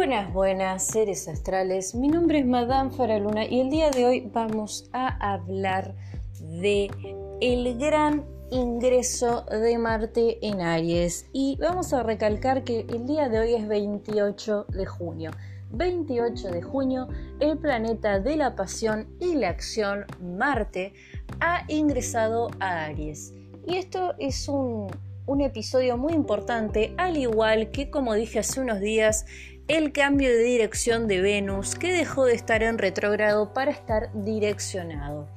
Buenas, buenas, seres astrales. Mi nombre es Madame Faraluna y el día de hoy vamos a hablar de el gran ingreso de Marte en Aries y vamos a recalcar que el día de hoy es 28 de junio. 28 de junio, el planeta de la pasión y la acción, Marte, ha ingresado a Aries. Y esto es un, un episodio muy importante, al igual que, como dije hace unos días, el cambio de dirección de Venus, que dejó de estar en retrógrado para estar direccionado.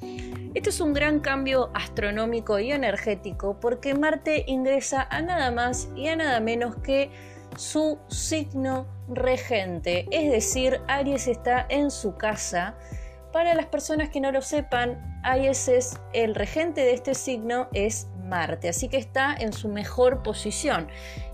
Este es un gran cambio astronómico y energético porque Marte ingresa a nada más y a nada menos que su signo regente, es decir, Aries está en su casa. Para las personas que no lo sepan, Aries es el regente de este signo es Marte, así que está en su mejor posición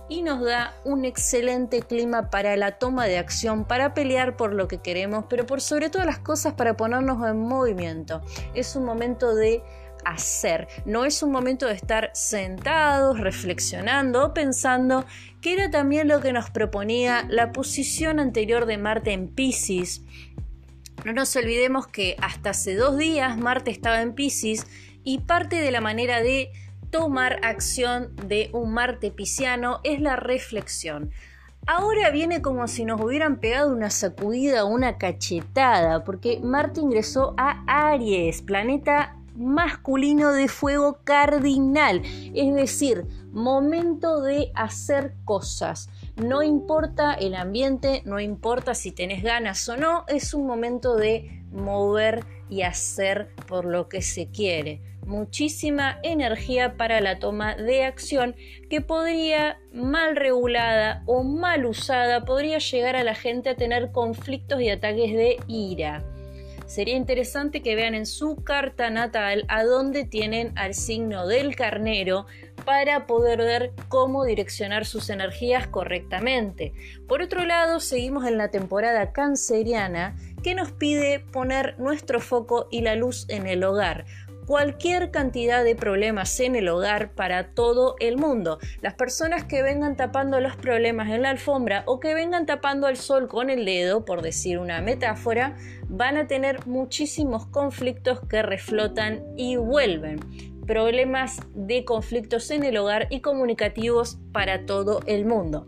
y nos da un excelente clima para la toma de acción, para pelear por lo que queremos, pero por sobre todas las cosas para ponernos en movimiento. Es un momento de hacer, no es un momento de estar sentados, reflexionando, pensando, que era también lo que nos proponía la posición anterior de Marte en Pisces. No nos olvidemos que hasta hace dos días Marte estaba en Pisces y parte de la manera de tomar acción de un Marte pisciano es la reflexión. Ahora viene como si nos hubieran pegado una sacudida una cachetada, porque Marte ingresó a Aries, planeta masculino de fuego cardinal, es decir, momento de hacer cosas. No importa el ambiente, no importa si tenés ganas o no, es un momento de mover y hacer por lo que se quiere muchísima energía para la toma de acción que podría, mal regulada o mal usada, podría llegar a la gente a tener conflictos y ataques de ira. Sería interesante que vean en su carta natal a dónde tienen al signo del carnero para poder ver cómo direccionar sus energías correctamente. Por otro lado, seguimos en la temporada canceriana que nos pide poner nuestro foco y la luz en el hogar, cualquier cantidad de problemas en el hogar para todo el mundo. Las personas que vengan tapando los problemas en la alfombra o que vengan tapando el sol con el dedo, por decir una metáfora, van a tener muchísimos conflictos que reflotan y vuelven problemas de conflictos en el hogar y comunicativos para todo el mundo.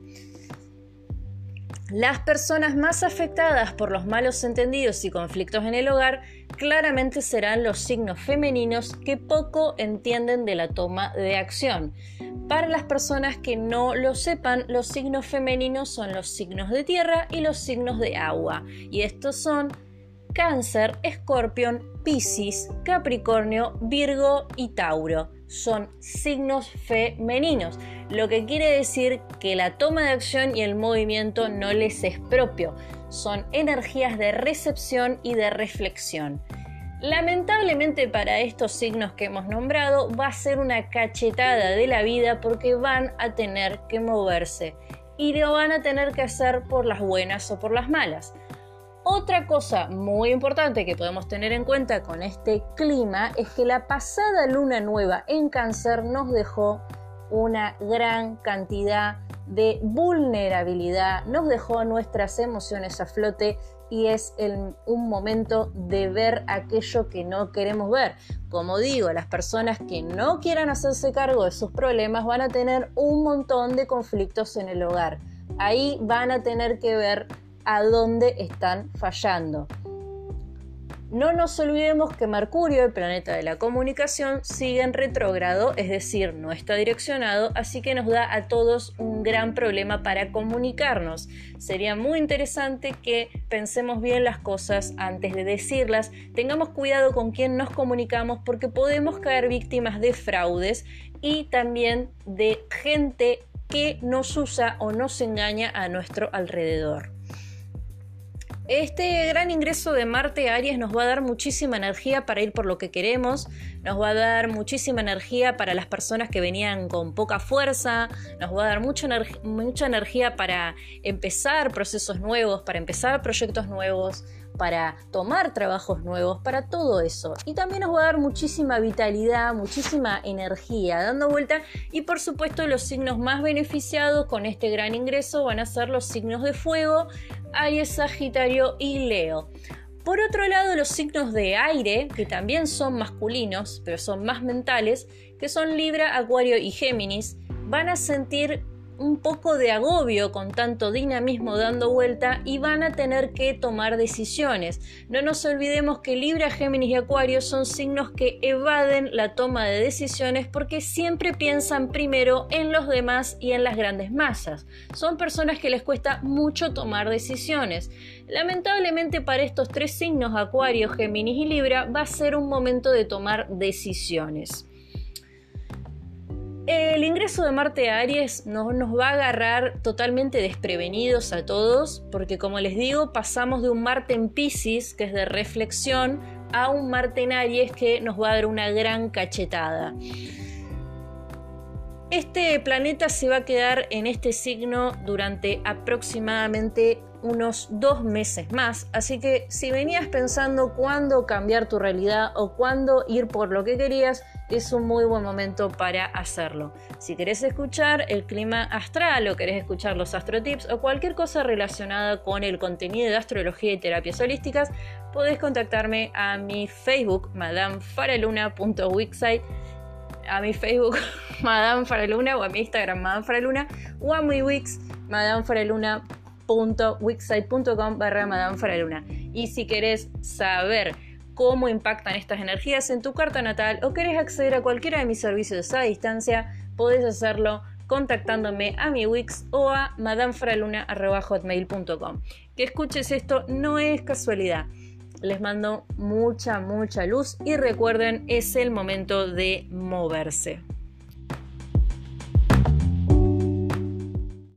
Las personas más afectadas por los malos entendidos y conflictos en el hogar claramente serán los signos femeninos que poco entienden de la toma de acción. Para las personas que no lo sepan, los signos femeninos son los signos de tierra y los signos de agua. Y estos son Cáncer, Escorpión, Piscis, Capricornio, Virgo y Tauro. Son signos femeninos, lo que quiere decir que la toma de acción y el movimiento no les es propio. Son energías de recepción y de reflexión. Lamentablemente para estos signos que hemos nombrado va a ser una cachetada de la vida porque van a tener que moverse y lo van a tener que hacer por las buenas o por las malas. Otra cosa muy importante que podemos tener en cuenta con este clima es que la pasada luna nueva en cáncer nos dejó una gran cantidad de vulnerabilidad, nos dejó nuestras emociones a flote y es un momento de ver aquello que no queremos ver. Como digo, las personas que no quieran hacerse cargo de sus problemas van a tener un montón de conflictos en el hogar. Ahí van a tener que ver a dónde están fallando. No nos olvidemos que Mercurio, el planeta de la comunicación, sigue en retrógrado, es decir, no está direccionado, así que nos da a todos un gran problema para comunicarnos. Sería muy interesante que pensemos bien las cosas antes de decirlas, tengamos cuidado con quién nos comunicamos porque podemos caer víctimas de fraudes y también de gente que nos usa o nos engaña a nuestro alrededor. Este gran ingreso de Marte a Aries nos va a dar muchísima energía para ir por lo que queremos, nos va a dar muchísima energía para las personas que venían con poca fuerza, nos va a dar mucha, mucha energía para empezar procesos nuevos, para empezar proyectos nuevos, para tomar trabajos nuevos, para todo eso. Y también nos va a dar muchísima vitalidad, muchísima energía dando vuelta. Y por supuesto los signos más beneficiados con este gran ingreso van a ser los signos de fuego, Aries, Sagitario y Leo. Por otro lado, los signos de aire, que también son masculinos, pero son más mentales, que son Libra, Acuario y Géminis, van a sentir un poco de agobio con tanto dinamismo dando vuelta y van a tener que tomar decisiones. No nos olvidemos que Libra, Géminis y Acuario son signos que evaden la toma de decisiones porque siempre piensan primero en los demás y en las grandes masas. Son personas que les cuesta mucho tomar decisiones. Lamentablemente para estos tres signos, Acuario, Géminis y Libra, va a ser un momento de tomar decisiones. El ingreso de Marte a Aries no, nos va a agarrar totalmente desprevenidos a todos, porque como les digo, pasamos de un Marte en Pisces, que es de reflexión, a un Marte en Aries que nos va a dar una gran cachetada. Este planeta se va a quedar en este signo durante aproximadamente unos dos meses más, así que si venías pensando cuándo cambiar tu realidad o cuándo ir por lo que querías, es un muy buen momento para hacerlo. Si querés escuchar el clima astral o querés escuchar los astrotips o cualquier cosa relacionada con el contenido de astrología y terapias holísticas, podés contactarme a mi Facebook, madamefaraluna.wixsite a mi Facebook Madame Faraluna o a mi Instagram Madame Faraluna o a mi Wix Faraluna. Y si querés saber cómo impactan estas energías en tu carta natal o querés acceder a cualquiera de mis servicios a distancia, podés hacerlo contactándome a mi Wix o a madamefraluna.hotmail.com. Que escuches esto no es casualidad. Les mando mucha, mucha luz y recuerden, es el momento de moverse.